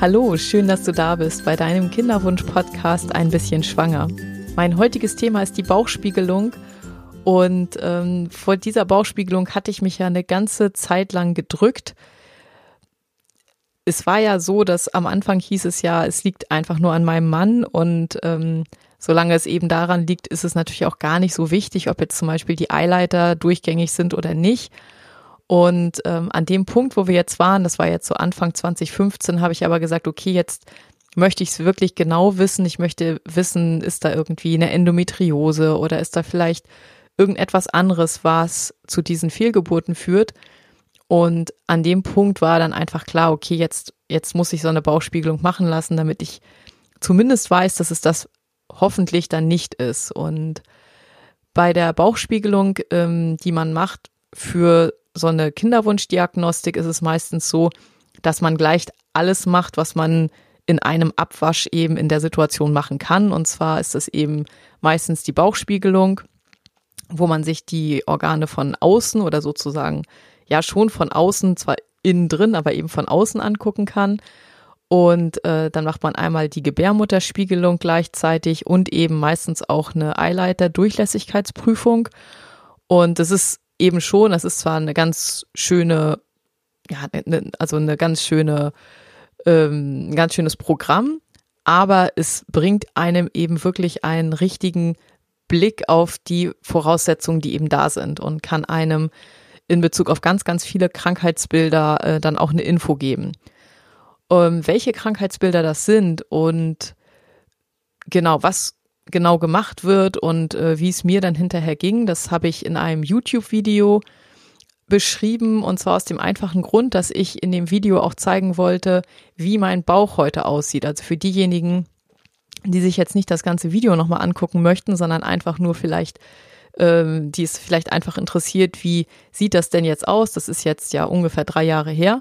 Hallo, schön, dass du da bist bei deinem Kinderwunsch-Podcast Ein bisschen schwanger. Mein heutiges Thema ist die Bauchspiegelung und ähm, vor dieser Bauchspiegelung hatte ich mich ja eine ganze Zeit lang gedrückt. Es war ja so, dass am Anfang hieß es ja, es liegt einfach nur an meinem Mann und ähm, solange es eben daran liegt, ist es natürlich auch gar nicht so wichtig, ob jetzt zum Beispiel die Eileiter durchgängig sind oder nicht. Und ähm, an dem Punkt, wo wir jetzt waren, das war jetzt so Anfang 2015, habe ich aber gesagt, okay, jetzt möchte ich es wirklich genau wissen. Ich möchte wissen, ist da irgendwie eine Endometriose oder ist da vielleicht irgendetwas anderes, was zu diesen Fehlgeburten führt. Und an dem Punkt war dann einfach klar, okay, jetzt, jetzt muss ich so eine Bauchspiegelung machen lassen, damit ich zumindest weiß, dass es das hoffentlich dann nicht ist. Und bei der Bauchspiegelung, ähm, die man macht für so eine Kinderwunschdiagnostik ist es meistens so, dass man gleich alles macht, was man in einem Abwasch eben in der Situation machen kann. Und zwar ist es eben meistens die Bauchspiegelung, wo man sich die Organe von außen oder sozusagen ja schon von außen, zwar innen drin, aber eben von außen angucken kann. Und äh, dann macht man einmal die Gebärmutterspiegelung gleichzeitig und eben meistens auch eine Eileiter-Durchlässigkeitsprüfung. Und das ist eben schon, das ist zwar eine ganz schöne, ja, ne, ne, also eine ganz schöne, ähm, ein ganz schönes Programm, aber es bringt einem eben wirklich einen richtigen Blick auf die Voraussetzungen, die eben da sind und kann einem in Bezug auf ganz, ganz viele Krankheitsbilder äh, dann auch eine Info geben. Ähm, welche Krankheitsbilder das sind und genau, was genau gemacht wird und äh, wie es mir dann hinterher ging, das habe ich in einem YouTube-Video beschrieben und zwar aus dem einfachen Grund, dass ich in dem Video auch zeigen wollte, wie mein Bauch heute aussieht. Also für diejenigen, die sich jetzt nicht das ganze Video nochmal angucken möchten, sondern einfach nur vielleicht, ähm, die es vielleicht einfach interessiert, wie sieht das denn jetzt aus? Das ist jetzt ja ungefähr drei Jahre her.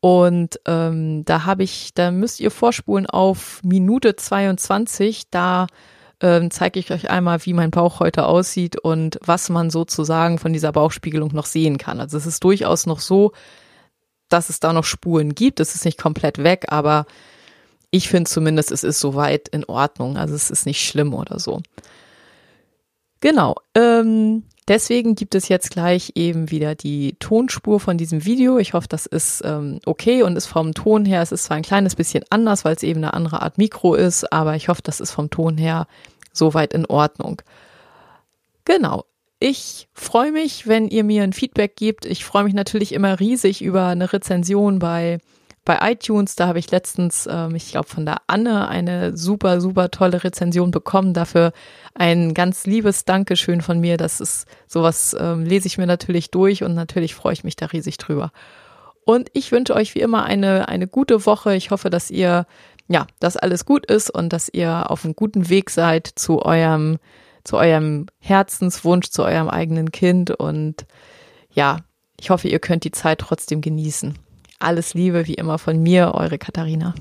Und ähm, da habe ich, da müsst ihr vorspulen auf Minute 22, da ähm, zeige ich euch einmal, wie mein Bauch heute aussieht und was man sozusagen von dieser Bauchspiegelung noch sehen kann. Also es ist durchaus noch so, dass es da noch Spuren gibt. Es ist nicht komplett weg, aber ich finde zumindest, es ist soweit in Ordnung. Also es ist nicht schlimm oder so. Genau. Ähm, deswegen gibt es jetzt gleich eben wieder die Tonspur von diesem Video. Ich hoffe, das ist ähm, okay und ist vom Ton her, es ist zwar ein kleines bisschen anders, weil es eben eine andere Art Mikro ist, aber ich hoffe, das ist vom Ton her soweit in Ordnung. Genau. Ich freue mich, wenn ihr mir ein Feedback gebt. Ich freue mich natürlich immer riesig über eine Rezension bei bei iTunes, da habe ich letztens, ähm, ich glaube, von der Anne eine super, super tolle Rezension bekommen. Dafür ein ganz liebes Dankeschön von mir. Das ist sowas, ähm, lese ich mir natürlich durch und natürlich freue ich mich da riesig drüber. Und ich wünsche euch wie immer eine, eine gute Woche. Ich hoffe, dass ihr, ja, dass alles gut ist und dass ihr auf einem guten Weg seid zu eurem, zu eurem Herzenswunsch, zu eurem eigenen Kind. Und ja, ich hoffe, ihr könnt die Zeit trotzdem genießen. Alles Liebe wie immer von mir, eure Katharina.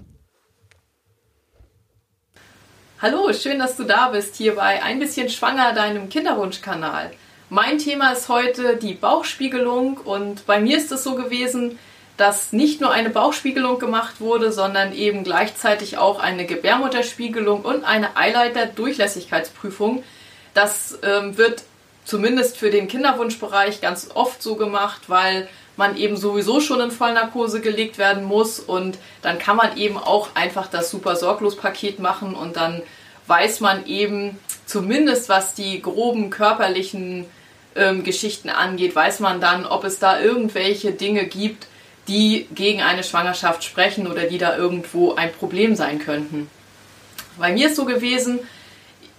Hallo, schön, dass du da bist hier bei Ein bisschen schwanger, deinem Kinderwunschkanal. Mein Thema ist heute die Bauchspiegelung und bei mir ist es so gewesen, dass nicht nur eine Bauchspiegelung gemacht wurde, sondern eben gleichzeitig auch eine Gebärmutterspiegelung und eine Eileiter-Durchlässigkeitsprüfung. Das ähm, wird zumindest für den Kinderwunschbereich ganz oft so gemacht, weil man eben sowieso schon in Vollnarkose gelegt werden muss. Und dann kann man eben auch einfach das super sorglos Paket machen. Und dann weiß man eben zumindest was die groben körperlichen ähm, Geschichten angeht, weiß man dann, ob es da irgendwelche Dinge gibt, die gegen eine Schwangerschaft sprechen oder die da irgendwo ein Problem sein könnten. Bei mir ist so gewesen,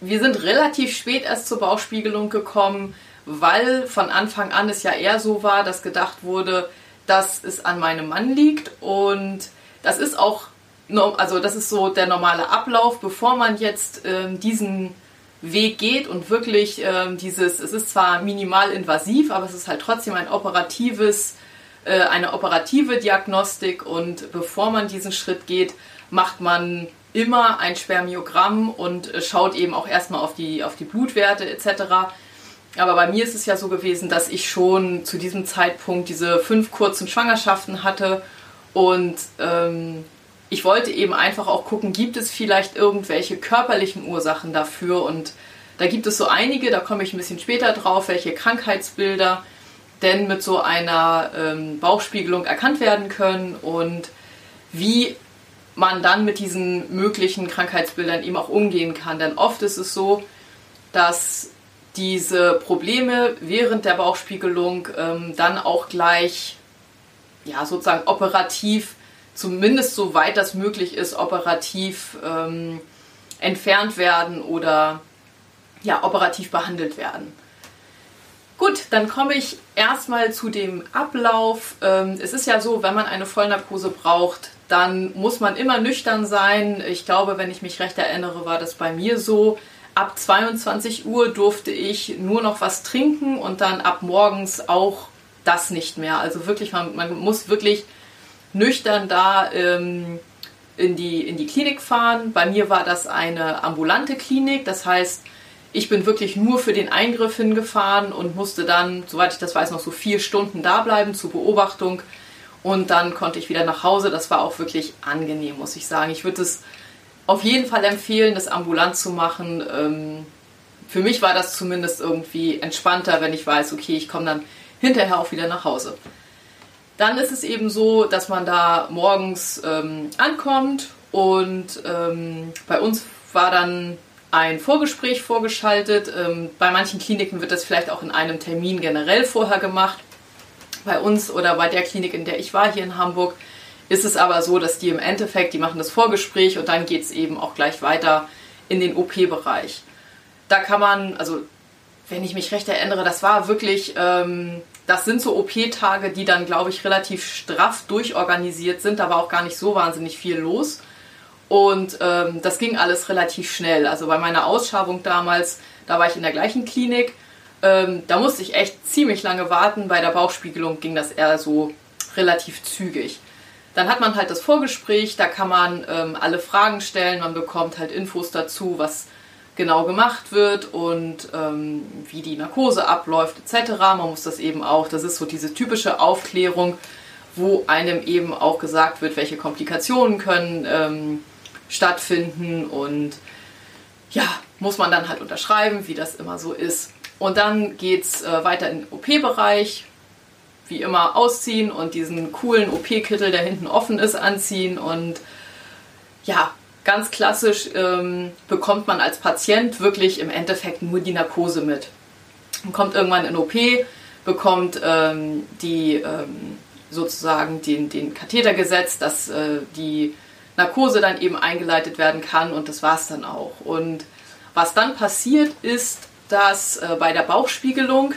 wir sind relativ spät erst zur Bauchspiegelung gekommen weil von Anfang an es ja eher so war, dass gedacht wurde, dass es an meinem Mann liegt und das ist auch, also das ist so der normale Ablauf, bevor man jetzt ähm, diesen Weg geht und wirklich ähm, dieses, es ist zwar minimal invasiv, aber es ist halt trotzdem ein operatives, äh, eine operative Diagnostik und bevor man diesen Schritt geht, macht man immer ein Spermiogramm und äh, schaut eben auch erstmal auf die, auf die Blutwerte etc. Aber bei mir ist es ja so gewesen, dass ich schon zu diesem Zeitpunkt diese fünf kurzen Schwangerschaften hatte und ähm, ich wollte eben einfach auch gucken, gibt es vielleicht irgendwelche körperlichen Ursachen dafür und da gibt es so einige, da komme ich ein bisschen später drauf, welche Krankheitsbilder denn mit so einer ähm, Bauchspiegelung erkannt werden können und wie man dann mit diesen möglichen Krankheitsbildern eben auch umgehen kann. Denn oft ist es so, dass diese Probleme während der Bauchspiegelung ähm, dann auch gleich ja, sozusagen operativ, zumindest so weit das möglich ist, operativ ähm, entfernt werden oder ja, operativ behandelt werden. Gut, dann komme ich erstmal zu dem Ablauf. Ähm, es ist ja so, wenn man eine Vollnarkose braucht, dann muss man immer nüchtern sein. Ich glaube, wenn ich mich recht erinnere, war das bei mir so. Ab 22 Uhr durfte ich nur noch was trinken und dann ab morgens auch das nicht mehr. Also wirklich, man, man muss wirklich nüchtern da ähm, in, die, in die Klinik fahren. Bei mir war das eine ambulante Klinik, das heißt, ich bin wirklich nur für den Eingriff hingefahren und musste dann, soweit ich das weiß, noch so vier Stunden da bleiben zur Beobachtung. Und dann konnte ich wieder nach Hause. Das war auch wirklich angenehm, muss ich sagen. Ich würde es auf jeden Fall empfehlen, das ambulant zu machen. Ähm, für mich war das zumindest irgendwie entspannter, wenn ich weiß, okay, ich komme dann hinterher auch wieder nach Hause. Dann ist es eben so, dass man da morgens ähm, ankommt und ähm, bei uns war dann ein Vorgespräch vorgeschaltet. Ähm, bei manchen Kliniken wird das vielleicht auch in einem Termin generell vorher gemacht. Bei uns oder bei der Klinik, in der ich war hier in Hamburg, ist es aber so, dass die im Endeffekt, die machen das Vorgespräch und dann geht es eben auch gleich weiter in den OP-Bereich. Da kann man, also wenn ich mich recht erinnere, das war wirklich, ähm, das sind so OP-Tage, die dann, glaube ich, relativ straff durchorganisiert sind. Da war auch gar nicht so wahnsinnig viel los. Und ähm, das ging alles relativ schnell. Also bei meiner Ausschabung damals, da war ich in der gleichen Klinik. Ähm, da musste ich echt ziemlich lange warten. Bei der Bauchspiegelung ging das eher so relativ zügig. Dann hat man halt das Vorgespräch, da kann man ähm, alle Fragen stellen, man bekommt halt Infos dazu, was genau gemacht wird und ähm, wie die Narkose abläuft etc. Man muss das eben auch, das ist so diese typische Aufklärung, wo einem eben auch gesagt wird, welche Komplikationen können ähm, stattfinden und ja, muss man dann halt unterschreiben, wie das immer so ist. Und dann geht es äh, weiter in den OP-Bereich. Wie immer ausziehen und diesen coolen OP-Kittel, der hinten offen ist, anziehen. Und ja, ganz klassisch ähm, bekommt man als Patient wirklich im Endeffekt nur die Narkose mit. Man kommt irgendwann in OP, bekommt ähm, die ähm, sozusagen den, den Katheter gesetzt, dass äh, die Narkose dann eben eingeleitet werden kann und das war es dann auch. Und was dann passiert ist, dass äh, bei der Bauchspiegelung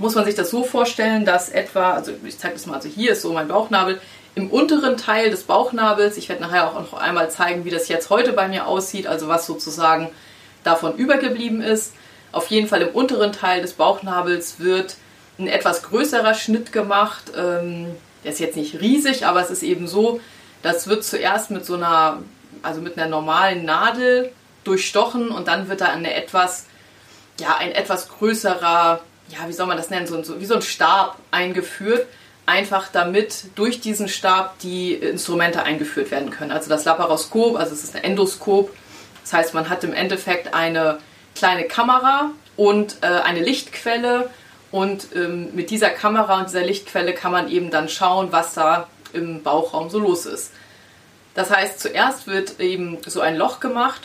muss man sich das so vorstellen, dass etwa, also ich zeige das mal, also hier ist so mein Bauchnabel, im unteren Teil des Bauchnabels, ich werde nachher auch noch einmal zeigen, wie das jetzt heute bei mir aussieht, also was sozusagen davon übergeblieben ist. Auf jeden Fall im unteren Teil des Bauchnabels wird ein etwas größerer Schnitt gemacht. Ähm, der ist jetzt nicht riesig, aber es ist eben so, das wird zuerst mit so einer, also mit einer normalen Nadel durchstochen und dann wird da eine etwas, ja, ein etwas größerer, ja, wie soll man das nennen, so, so wie so ein Stab eingeführt. Einfach damit durch diesen Stab die Instrumente eingeführt werden können. Also das Laparoskop, also es ist ein Endoskop. Das heißt, man hat im Endeffekt eine kleine Kamera und äh, eine Lichtquelle. Und ähm, mit dieser Kamera und dieser Lichtquelle kann man eben dann schauen, was da im Bauchraum so los ist. Das heißt, zuerst wird eben so ein Loch gemacht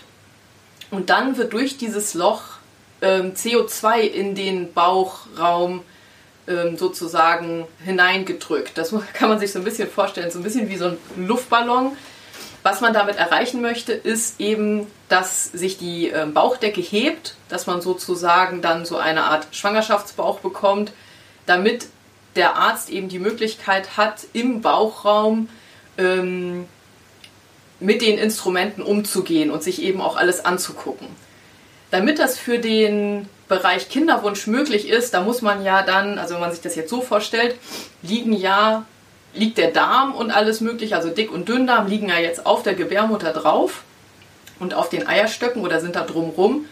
und dann wird durch dieses Loch ähm, CO2 in den Bauchraum ähm, sozusagen hineingedrückt. Das kann man sich so ein bisschen vorstellen, so ein bisschen wie so ein Luftballon. Was man damit erreichen möchte, ist eben, dass sich die ähm, Bauchdecke hebt, dass man sozusagen dann so eine Art Schwangerschaftsbauch bekommt, damit der Arzt eben die Möglichkeit hat, im Bauchraum ähm, mit den Instrumenten umzugehen und sich eben auch alles anzugucken. Damit das für den Bereich Kinderwunsch möglich ist, da muss man ja dann, also wenn man sich das jetzt so vorstellt, liegen ja, liegt der Darm und alles mögliche, also Dick- und Dünndarm liegen ja jetzt auf der Gebärmutter drauf und auf den Eierstöcken oder sind da drumrum.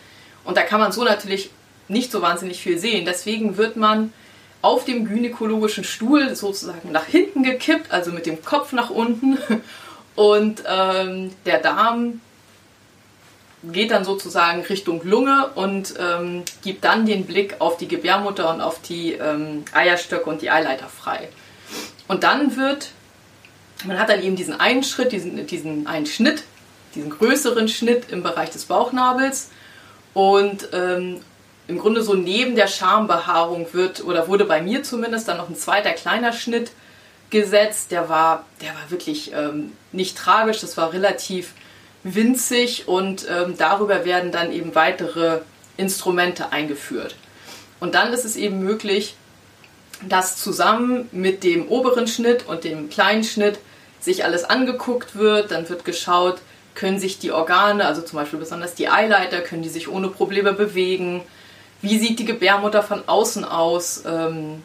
Und da kann man so natürlich nicht so wahnsinnig viel sehen. Deswegen wird man auf dem gynäkologischen Stuhl sozusagen nach hinten gekippt, also mit dem Kopf nach unten Und ähm, der Darm geht dann sozusagen Richtung Lunge und ähm, gibt dann den Blick auf die Gebärmutter und auf die ähm, Eierstöcke und die Eileiter frei. Und dann wird, man hat dann eben diesen einen Schritt, diesen, diesen einen Schnitt, diesen größeren Schnitt im Bereich des Bauchnabels und ähm, im Grunde so neben der Schambehaarung wird, oder wurde bei mir zumindest dann noch ein zweiter kleiner Schnitt gesetzt. Der war, der war wirklich ähm, nicht tragisch, das war relativ winzig und ähm, darüber werden dann eben weitere Instrumente eingeführt. Und dann ist es eben möglich, dass zusammen mit dem oberen Schnitt und dem kleinen Schnitt sich alles angeguckt wird. Dann wird geschaut, können sich die Organe, also zum Beispiel besonders die Eileiter, können die sich ohne Probleme bewegen. Wie sieht die Gebärmutter von außen aus? Ähm,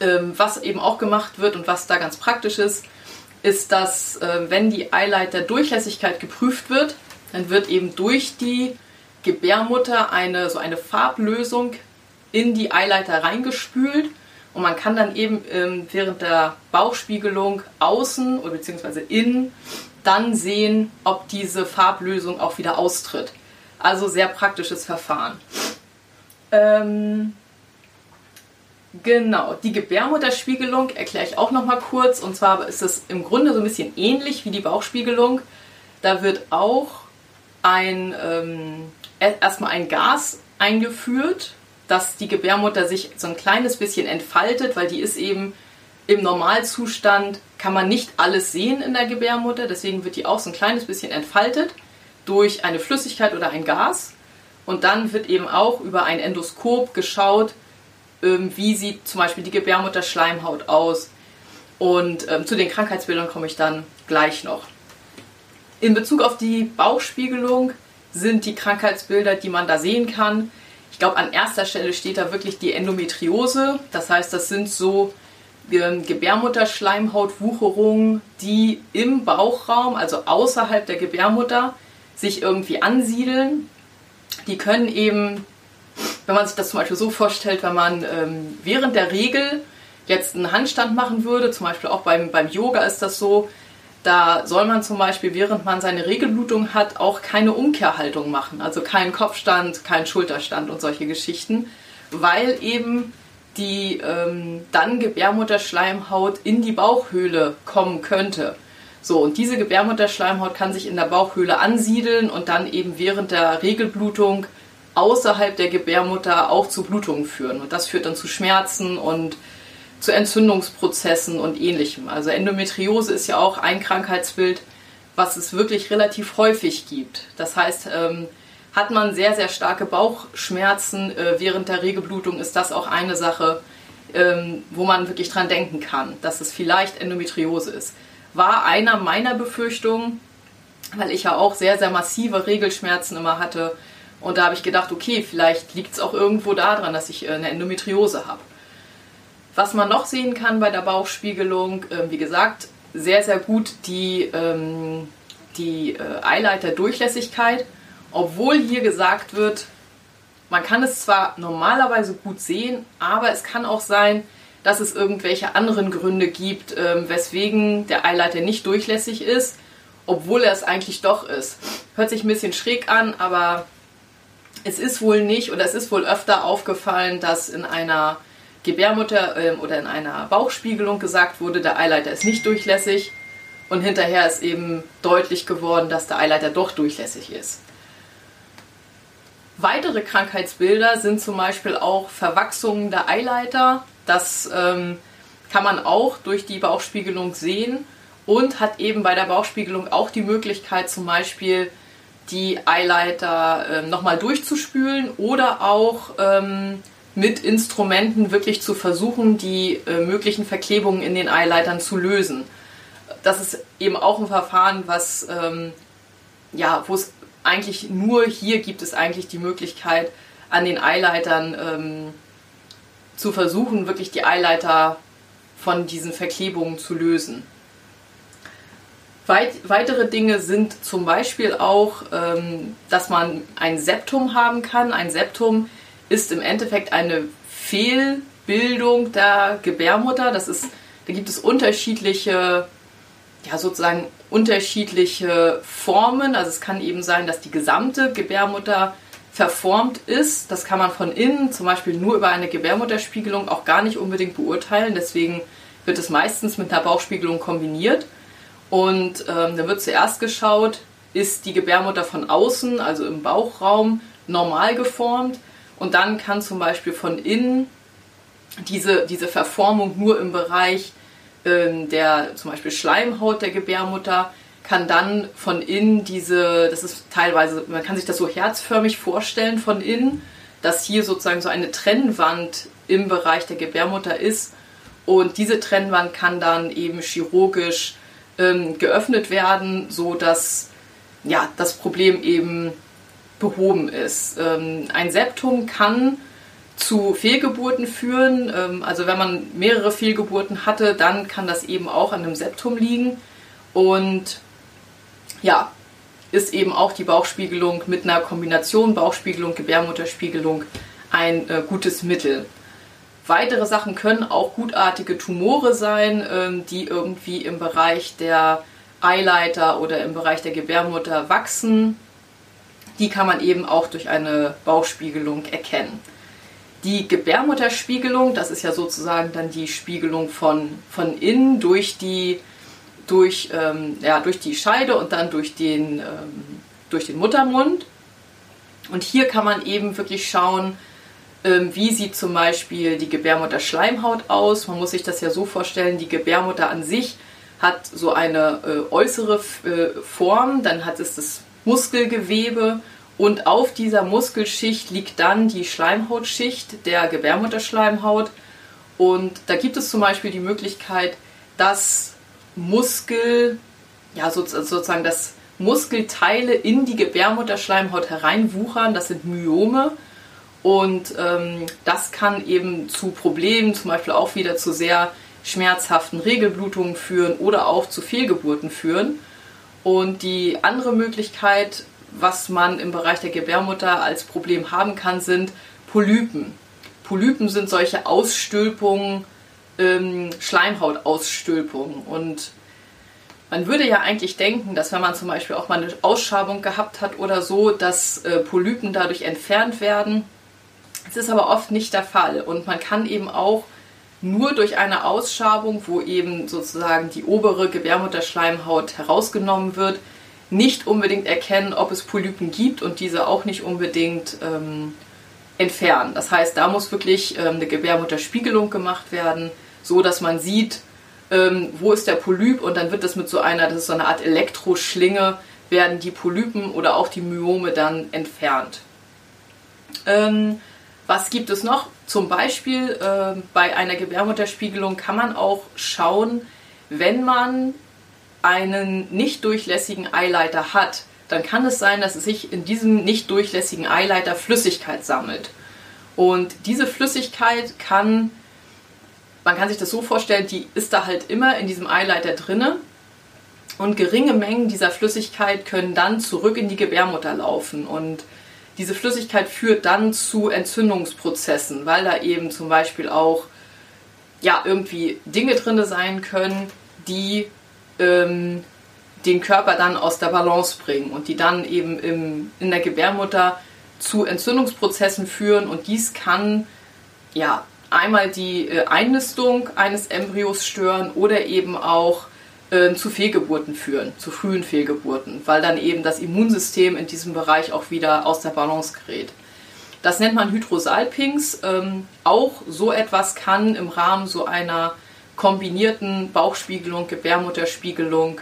ähm, was eben auch gemacht wird und was da ganz praktisch ist, ist, dass äh, wenn die Eileiterdurchlässigkeit geprüft wird, dann wird eben durch die Gebärmutter eine so eine Farblösung in die Eileiter reingespült und man kann dann eben ähm, während der Bauchspiegelung außen oder beziehungsweise innen dann sehen, ob diese Farblösung auch wieder austritt. Also sehr praktisches Verfahren. Ähm, Genau, die Gebärmutterspiegelung erkläre ich auch noch mal kurz. Und zwar ist es im Grunde so ein bisschen ähnlich wie die Bauchspiegelung. Da wird auch ein, ähm, erstmal ein Gas eingeführt, dass die Gebärmutter sich so ein kleines bisschen entfaltet, weil die ist eben im Normalzustand, kann man nicht alles sehen in der Gebärmutter. Deswegen wird die auch so ein kleines bisschen entfaltet durch eine Flüssigkeit oder ein Gas. Und dann wird eben auch über ein Endoskop geschaut, wie sieht zum Beispiel die Gebärmutterschleimhaut aus. Und ähm, zu den Krankheitsbildern komme ich dann gleich noch. In Bezug auf die Bauchspiegelung sind die Krankheitsbilder, die man da sehen kann. Ich glaube, an erster Stelle steht da wirklich die Endometriose. Das heißt, das sind so ähm, Gebärmutterschleimhautwucherungen, die im Bauchraum, also außerhalb der Gebärmutter, sich irgendwie ansiedeln. Die können eben wenn man sich das zum Beispiel so vorstellt, wenn man ähm, während der Regel jetzt einen Handstand machen würde, zum Beispiel auch beim, beim Yoga ist das so, da soll man zum Beispiel, während man seine Regelblutung hat, auch keine Umkehrhaltung machen. Also keinen Kopfstand, keinen Schulterstand und solche Geschichten, weil eben die ähm, dann Gebärmutterschleimhaut in die Bauchhöhle kommen könnte. So, und diese Gebärmutterschleimhaut kann sich in der Bauchhöhle ansiedeln und dann eben während der Regelblutung außerhalb der Gebärmutter auch zu Blutungen führen. Und das führt dann zu Schmerzen und zu Entzündungsprozessen und ähnlichem. Also Endometriose ist ja auch ein Krankheitsbild, was es wirklich relativ häufig gibt. Das heißt, ähm, hat man sehr, sehr starke Bauchschmerzen äh, während der Regelblutung, ist das auch eine Sache, ähm, wo man wirklich dran denken kann, dass es vielleicht Endometriose ist. War einer meiner Befürchtungen, weil ich ja auch sehr, sehr massive Regelschmerzen immer hatte, und da habe ich gedacht, okay, vielleicht liegt es auch irgendwo daran, dass ich äh, eine Endometriose habe. Was man noch sehen kann bei der Bauchspiegelung, äh, wie gesagt, sehr, sehr gut die, ähm, die äh, Eileiterdurchlässigkeit. Obwohl hier gesagt wird, man kann es zwar normalerweise gut sehen, aber es kann auch sein, dass es irgendwelche anderen Gründe gibt, ähm, weswegen der Eileiter nicht durchlässig ist, obwohl er es eigentlich doch ist. Hört sich ein bisschen schräg an, aber es ist wohl nicht oder es ist wohl öfter aufgefallen, dass in einer Gebärmutter ähm, oder in einer Bauchspiegelung gesagt wurde, der Eileiter ist nicht durchlässig und hinterher ist eben deutlich geworden, dass der Eileiter doch durchlässig ist. Weitere Krankheitsbilder sind zum Beispiel auch Verwachsungen der Eileiter. Das ähm, kann man auch durch die Bauchspiegelung sehen und hat eben bei der Bauchspiegelung auch die Möglichkeit, zum Beispiel die Eileiter äh, nochmal durchzuspülen oder auch ähm, mit Instrumenten wirklich zu versuchen, die äh, möglichen Verklebungen in den Eileitern zu lösen. Das ist eben auch ein Verfahren, was ähm, ja, wo es eigentlich nur hier gibt es eigentlich die Möglichkeit, an den Eileitern ähm, zu versuchen, wirklich die Eileiter von diesen Verklebungen zu lösen. Weit, weitere Dinge sind zum Beispiel auch, ähm, dass man ein Septum haben kann. Ein Septum ist im Endeffekt eine Fehlbildung der Gebärmutter. Das ist, da gibt es unterschiedliche ja sozusagen unterschiedliche Formen. Also es kann eben sein, dass die gesamte Gebärmutter verformt ist. Das kann man von innen, zum Beispiel nur über eine Gebärmutterspiegelung, auch gar nicht unbedingt beurteilen. Deswegen wird es meistens mit einer Bauchspiegelung kombiniert. Und ähm, da wird zuerst geschaut, ist die Gebärmutter von außen, also im Bauchraum, normal geformt. Und dann kann zum Beispiel von innen diese, diese Verformung nur im Bereich ähm, der zum Beispiel Schleimhaut der Gebärmutter kann dann von innen diese, das ist teilweise, man kann sich das so herzförmig vorstellen von innen, dass hier sozusagen so eine Trennwand im Bereich der Gebärmutter ist und diese Trennwand kann dann eben chirurgisch ähm, geöffnet werden, so dass ja das Problem eben behoben ist. Ähm, ein Septum kann zu Fehlgeburten führen. Ähm, also wenn man mehrere Fehlgeburten hatte, dann kann das eben auch an einem Septum liegen. Und ja, ist eben auch die Bauchspiegelung mit einer Kombination Bauchspiegelung, Gebärmutterspiegelung ein äh, gutes Mittel. Weitere Sachen können auch gutartige Tumore sein, ähm, die irgendwie im Bereich der Eileiter oder im Bereich der Gebärmutter wachsen. Die kann man eben auch durch eine Bauchspiegelung erkennen. Die Gebärmutterspiegelung, das ist ja sozusagen dann die Spiegelung von, von innen durch die, durch, ähm, ja, durch die Scheide und dann durch den, ähm, durch den Muttermund. Und hier kann man eben wirklich schauen, wie sieht zum Beispiel die Gebärmutterschleimhaut aus. Man muss sich das ja so vorstellen, die Gebärmutter an sich hat so eine äh, äußere äh, Form, dann hat es das Muskelgewebe und auf dieser Muskelschicht liegt dann die Schleimhautschicht der Gebärmutterschleimhaut. Und da gibt es zum Beispiel die Möglichkeit, dass Muskel, ja sozusagen, dass Muskelteile in die Gebärmutterschleimhaut hereinwuchern. Das sind Myome. Und ähm, das kann eben zu Problemen, zum Beispiel auch wieder zu sehr schmerzhaften Regelblutungen führen oder auch zu Fehlgeburten führen. Und die andere Möglichkeit, was man im Bereich der Gebärmutter als Problem haben kann, sind Polypen. Polypen sind solche Ausstülpungen, ähm, Schleimhautausstülpungen. Und man würde ja eigentlich denken, dass wenn man zum Beispiel auch mal eine Ausschabung gehabt hat oder so, dass äh, Polypen dadurch entfernt werden. Das ist aber oft nicht der Fall. Und man kann eben auch nur durch eine Ausschabung, wo eben sozusagen die obere Gebärmutterschleimhaut herausgenommen wird, nicht unbedingt erkennen, ob es Polypen gibt und diese auch nicht unbedingt ähm, entfernen. Das heißt, da muss wirklich ähm, eine Gebärmutterspiegelung gemacht werden, so dass man sieht, ähm, wo ist der Polyp und dann wird das mit so einer, das ist so eine Art Elektroschlinge, werden die Polypen oder auch die Myome dann entfernt. Ähm, was gibt es noch? Zum Beispiel äh, bei einer Gebärmutterspiegelung kann man auch schauen, wenn man einen nicht durchlässigen Eileiter hat, dann kann es sein, dass es sich in diesem nicht durchlässigen Eileiter Flüssigkeit sammelt. Und diese Flüssigkeit kann, man kann sich das so vorstellen, die ist da halt immer in diesem Eileiter drinne. Und geringe Mengen dieser Flüssigkeit können dann zurück in die Gebärmutter laufen. Und diese Flüssigkeit führt dann zu Entzündungsprozessen, weil da eben zum Beispiel auch ja, irgendwie Dinge drin sein können, die ähm, den Körper dann aus der Balance bringen und die dann eben im, in der Gebärmutter zu Entzündungsprozessen führen. Und dies kann ja einmal die äh, Einnistung eines Embryos stören oder eben auch äh, zu Fehlgeburten führen, zu frühen Fehlgeburten, weil dann eben das Immunsystem in diesem Bereich auch wieder aus der Balance gerät. Das nennt man Hydrosalpinx. Ähm, auch so etwas kann im Rahmen so einer kombinierten Bauchspiegelung, Gebärmutterspiegelung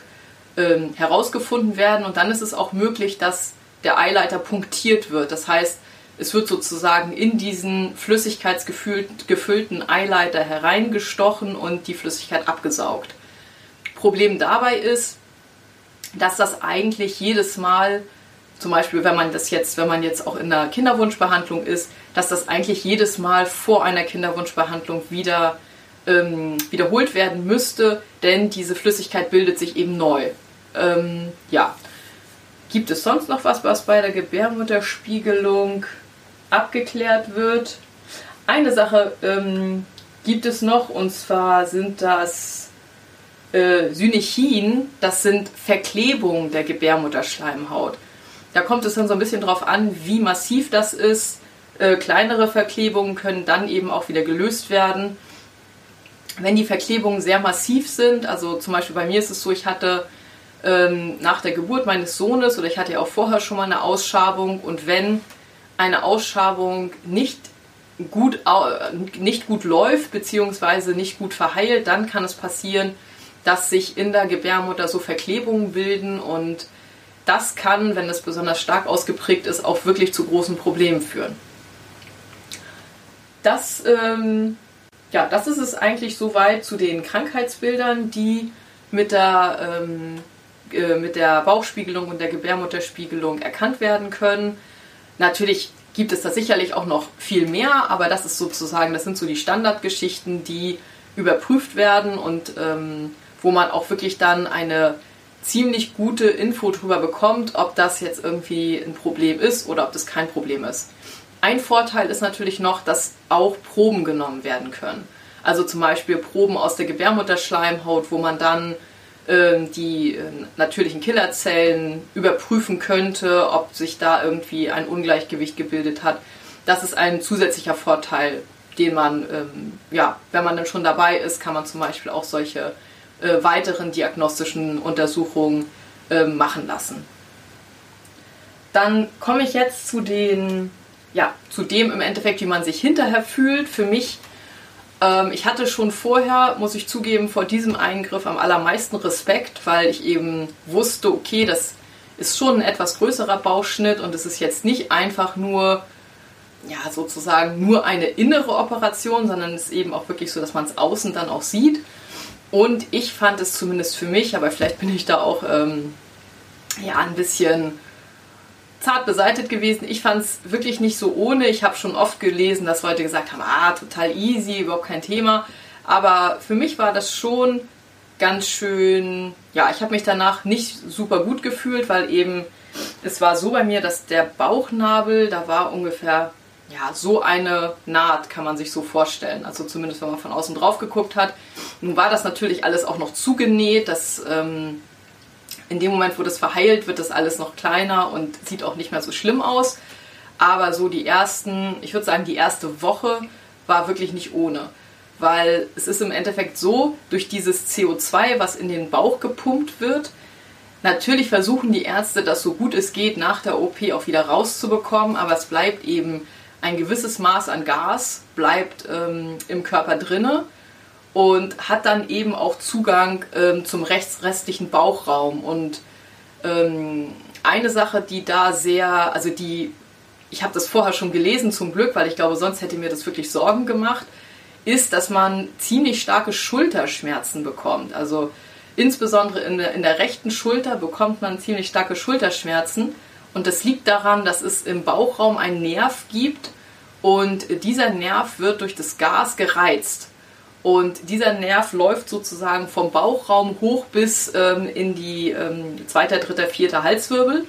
ähm, herausgefunden werden. Und dann ist es auch möglich, dass der Eileiter punktiert wird. Das heißt, es wird sozusagen in diesen flüssigkeitsgefüllten Eileiter hereingestochen und die Flüssigkeit abgesaugt. Problem dabei ist, dass das eigentlich jedes Mal, zum Beispiel wenn man das jetzt, wenn man jetzt auch in der Kinderwunschbehandlung ist, dass das eigentlich jedes Mal vor einer Kinderwunschbehandlung wieder ähm, wiederholt werden müsste, denn diese Flüssigkeit bildet sich eben neu. Ähm, ja. Gibt es sonst noch was, was bei der Gebärmutterspiegelung abgeklärt wird? Eine Sache ähm, gibt es noch und zwar sind das Äh, Synechien, das sind Verklebungen der Gebärmutterschleimhaut. Da kommt es dann so ein bisschen drauf an, wie massiv das ist. Äh, kleinere Verklebungen können dann eben auch wieder gelöst werden. Wenn die Verklebungen sehr massiv sind, also zum Beispiel bei mir ist es so, ich hatte ähm, nach der Geburt meines Sohnes oder ich hatte ja auch vorher schon mal eine Ausschabung und wenn eine Ausschabung nicht gut, nicht gut läuft bzw. nicht gut verheilt, dann kann es passieren, dass sich in der Gebärmutter so Verklebungen bilden und das kann, wenn es besonders stark ausgeprägt ist, auch wirklich zu großen Problemen führen. Das, ähm, ja, das ist es eigentlich soweit zu den Krankheitsbildern, die mit der, ähm, äh, mit der Bauchspiegelung und der Gebärmutterspiegelung erkannt werden können. Natürlich gibt es da sicherlich auch noch viel mehr, aber das ist sozusagen, das sind so die Standardgeschichten, die überprüft werden und ähm, wo man auch wirklich dann eine ziemlich gute Info darüber bekommt, ob das jetzt irgendwie ein Problem ist oder ob das kein Problem ist. Ein Vorteil ist natürlich noch, dass auch Proben genommen werden können. Also zum Beispiel Proben aus der Gebärmutterschleimhaut, wo man dann äh, die äh, natürlichen Killerzellen überprüfen könnte, ob sich da irgendwie ein Ungleichgewicht gebildet hat. Das ist ein zusätzlicher Vorteil, den man, ähm, ja, wenn man dann schon dabei ist, kann man zum Beispiel auch solche äh, weiteren diagnostischen Untersuchungen äh, machen lassen. Dann komme ich jetzt zu den ja, zu dem im Endeffekt, wie man sich hinterher fühlt. Für mich, ähm, ich hatte schon vorher, muss ich zugeben, vor diesem Eingriff am allermeisten Respekt, weil ich eben wusste, okay, das ist schon ein etwas größerer Bauchschnitt und es ist jetzt nicht einfach nur, ja, sozusagen nur eine innere Operation, sondern es ist eben auch wirklich so, dass man es außen dann auch sieht. Und ich fand es zumindest für mich, aber vielleicht bin ich da auch ähm, ja, ein bisschen zart beseitet gewesen. Ich fand es wirklich nicht so ohne. Ich habe schon oft gelesen, dass Leute gesagt haben, ah, total easy, überhaupt kein Thema. Aber für mich war das schon ganz schön, ja, ich habe mich danach nicht super gut gefühlt, weil eben es war so bei mir, dass der Bauchnabel, da war ungefähr ja, so eine Naht kann man sich so vorstellen. Also zumindest, wenn man von außen drauf geguckt hat. Nun war das natürlich alles auch noch zugenäht. Das ähm, in dem Moment, wo das verheilt, wird das alles noch kleiner und sieht auch nicht mehr so schlimm aus. Aber so die ersten, ich würde sagen, die erste Woche war wirklich nicht ohne. Weil es ist im Endeffekt so, durch dieses CO2, was in den Bauch gepumpt wird, natürlich versuchen die Ärzte, das so gut es geht, nach der OP auch wieder rauszubekommen, aber es bleibt eben ein gewisses Maß an Gas, bleibt ähm, im Körper drinne und hat dann eben auch Zugang ähm, zum restlichen Bauchraum. Und ähm, eine Sache, die da sehr, also die, ich habe das vorher schon gelesen zum Glück, weil ich glaube, sonst hätte mir das wirklich Sorgen gemacht, ist, dass man ziemlich starke Schulterschmerzen bekommt. Also insbesondere in der, in der rechten Schulter bekommt man ziemlich starke Schulterschmerzen. Und das liegt daran, dass es im Bauchraum einen Nerv gibt und dieser Nerv wird durch das Gas gereizt. Und dieser Nerv läuft sozusagen vom Bauchraum hoch bis ähm, in die ähm, zweite, dritte, vierte Halswirbel.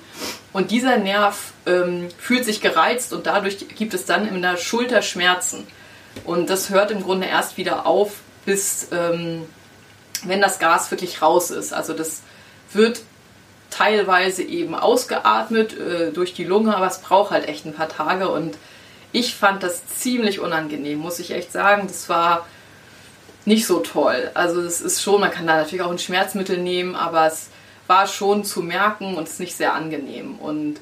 Und dieser Nerv ähm, fühlt sich gereizt und dadurch gibt es dann in der Schulter Schmerzen. Und das hört im Grunde erst wieder auf, bis ähm, wenn das Gas wirklich raus ist. Also das wird teilweise eben ausgeatmet äh, durch die Lunge, aber es braucht halt echt ein paar Tage. Und ich fand das ziemlich unangenehm, muss ich echt sagen. Das war nicht so toll. Also es ist schon, man kann da natürlich auch ein Schmerzmittel nehmen, aber es war schon zu merken und es ist nicht sehr angenehm. Und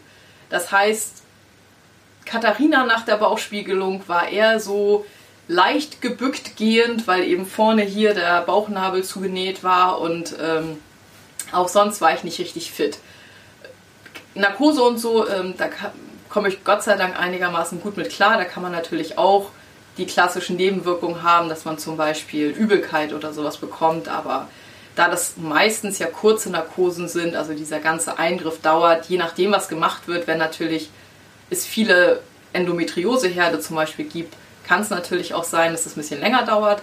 das heißt, Katharina nach der Bauchspiegelung war eher so leicht gebückt gehend, weil eben vorne hier der Bauchnabel zugenäht war und ähm, auch sonst war ich nicht richtig fit. Narkose und so, ähm, da komme ich Gott sei Dank einigermaßen gut mit klar. Da kann man natürlich auch die klassischen Nebenwirkungen haben, dass man zum Beispiel Übelkeit oder sowas bekommt, aber da das meistens ja kurze Narkosen sind, also dieser ganze Eingriff dauert, je nachdem, was gemacht wird, wenn natürlich es viele Endometrioseherde zum Beispiel gibt, kann es natürlich auch sein, dass es ein bisschen länger dauert,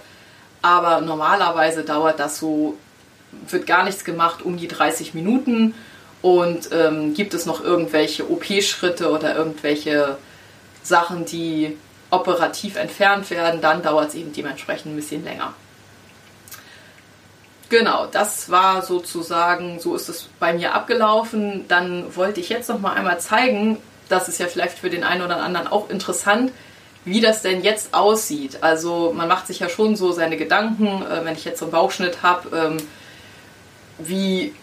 aber normalerweise dauert das so, wird gar nichts gemacht, um die 30 Minuten und ähm, gibt es noch irgendwelche OP-Schritte oder irgendwelche Sachen, die operativ entfernt werden, dann dauert es eben dementsprechend ein bisschen länger. Genau, das war sozusagen, so ist es bei mir abgelaufen. Dann wollte ich jetzt noch mal einmal zeigen, das ist ja vielleicht für den einen oder anderen auch interessant, wie das denn jetzt aussieht. Also man macht sich ja schon so seine Gedanken, äh, wenn ich jetzt so einen Bauchschnitt habe, ähm, wie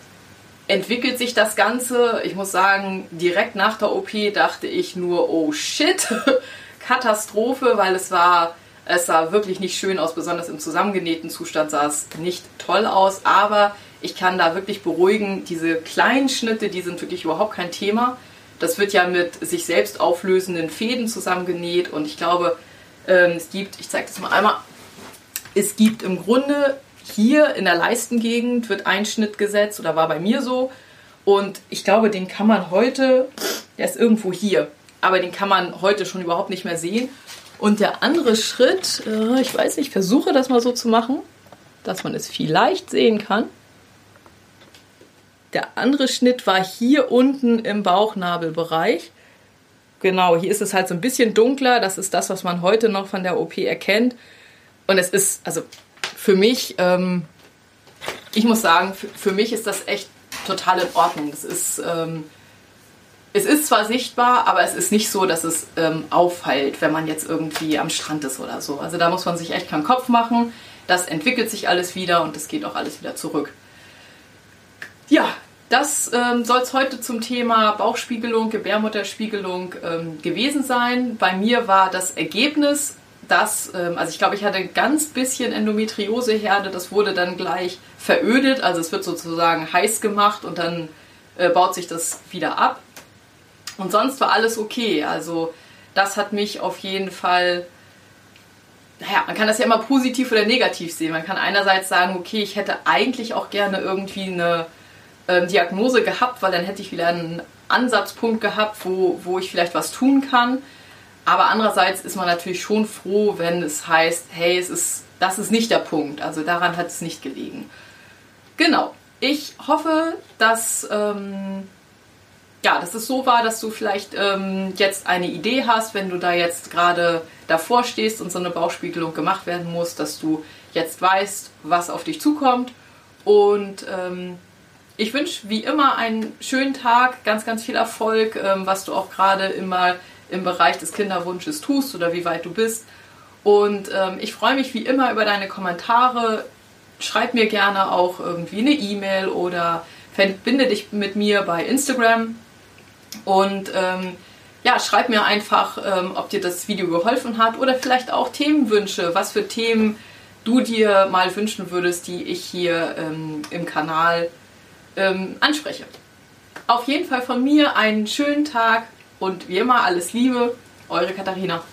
entwickelt sich das Ganze? Ich muss sagen, direkt nach der OP dachte ich nur, oh shit, Katastrophe, weil es war, es sah wirklich nicht schön aus, besonders im zusammengenähten Zustand sah es nicht toll aus, aber ich kann da wirklich beruhigen, diese kleinen Schnitte, die sind wirklich überhaupt kein Thema. Das wird ja mit sich selbst auflösenden Fäden zusammengenäht und ich glaube, ähm, es gibt, ich zeige das mal einmal, es gibt im Grunde hier in der Leistengegend wird ein Schnitt gesetzt oder war bei mir so und ich glaube, den kann man heute, der ist irgendwo hier, aber den kann man heute schon überhaupt nicht mehr sehen. Und der andere Schritt, äh, ich weiß nicht, ich versuche das mal so zu machen, dass man es vielleicht sehen kann. Der andere Schnitt war hier unten im Bauchnabelbereich. Genau, hier ist es halt so ein bisschen dunkler. Das ist das, was man heute noch von der OP erkennt. Und es ist, also für mich, ähm, ich muss sagen, für, für, mich ist das echt total in Ordnung. Das ist, ähm, es ist zwar sichtbar, aber es ist nicht so, dass es ähm, auffällt, wenn man jetzt irgendwie am Strand ist oder so. Also da muss man sich echt keinen Kopf machen. Das entwickelt sich alles wieder und es geht auch alles wieder zurück. Ja, das ähm, soll es heute zum Thema Bauchspiegelung, Gebärmutterspiegelung ähm, gewesen sein. Bei mir war das Ergebnis, dass, ähm, also ich glaube, ich hatte ein ganz bisschen Endometrioseherde, das wurde dann gleich verödet, also es wird sozusagen heiß gemacht und dann äh, baut sich das wieder ab. Und sonst war alles okay. Also das hat mich auf jeden Fall naja, man kann das ja immer positiv oder negativ sehen. Man kann einerseits sagen, okay, ich hätte eigentlich auch gerne irgendwie eine ähm, Diagnose gehabt, weil dann hätte ich wieder einen Ansatzpunkt gehabt, wo, wo ich vielleicht was tun kann. Aber andererseits ist man natürlich schon froh, wenn es heißt, hey, es ist, das ist nicht der Punkt. Also daran hat es nicht gelegen. Genau. Ich hoffe, dass, ähm, ja, dass es so war, dass du vielleicht ähm, jetzt eine Idee hast, wenn du da jetzt gerade davor stehst und so eine Bauchspiegelung gemacht werden muss, dass du jetzt weißt, was auf dich zukommt. Und ähm, ich wünsche wie immer einen schönen Tag, ganz, ganz viel Erfolg, ähm, was du auch gerade immer im Bereich des Kinderwunsches tust oder wie weit du bist. Und ähm, ich freue mich wie immer über deine Kommentare. Schreib mir gerne auch irgendwie eine E-Mail oder verbinde dich mit mir bei Instagram. Und ähm, ja, schreib mir einfach, ähm, ob dir das Video geholfen hat oder vielleicht auch Themenwünsche, was für Themen du dir mal wünschen würdest, die ich hier ähm, im Kanal ähm, anspreche. Auf jeden Fall von mir einen schönen Tag und wie immer alles Liebe, eure Katharina.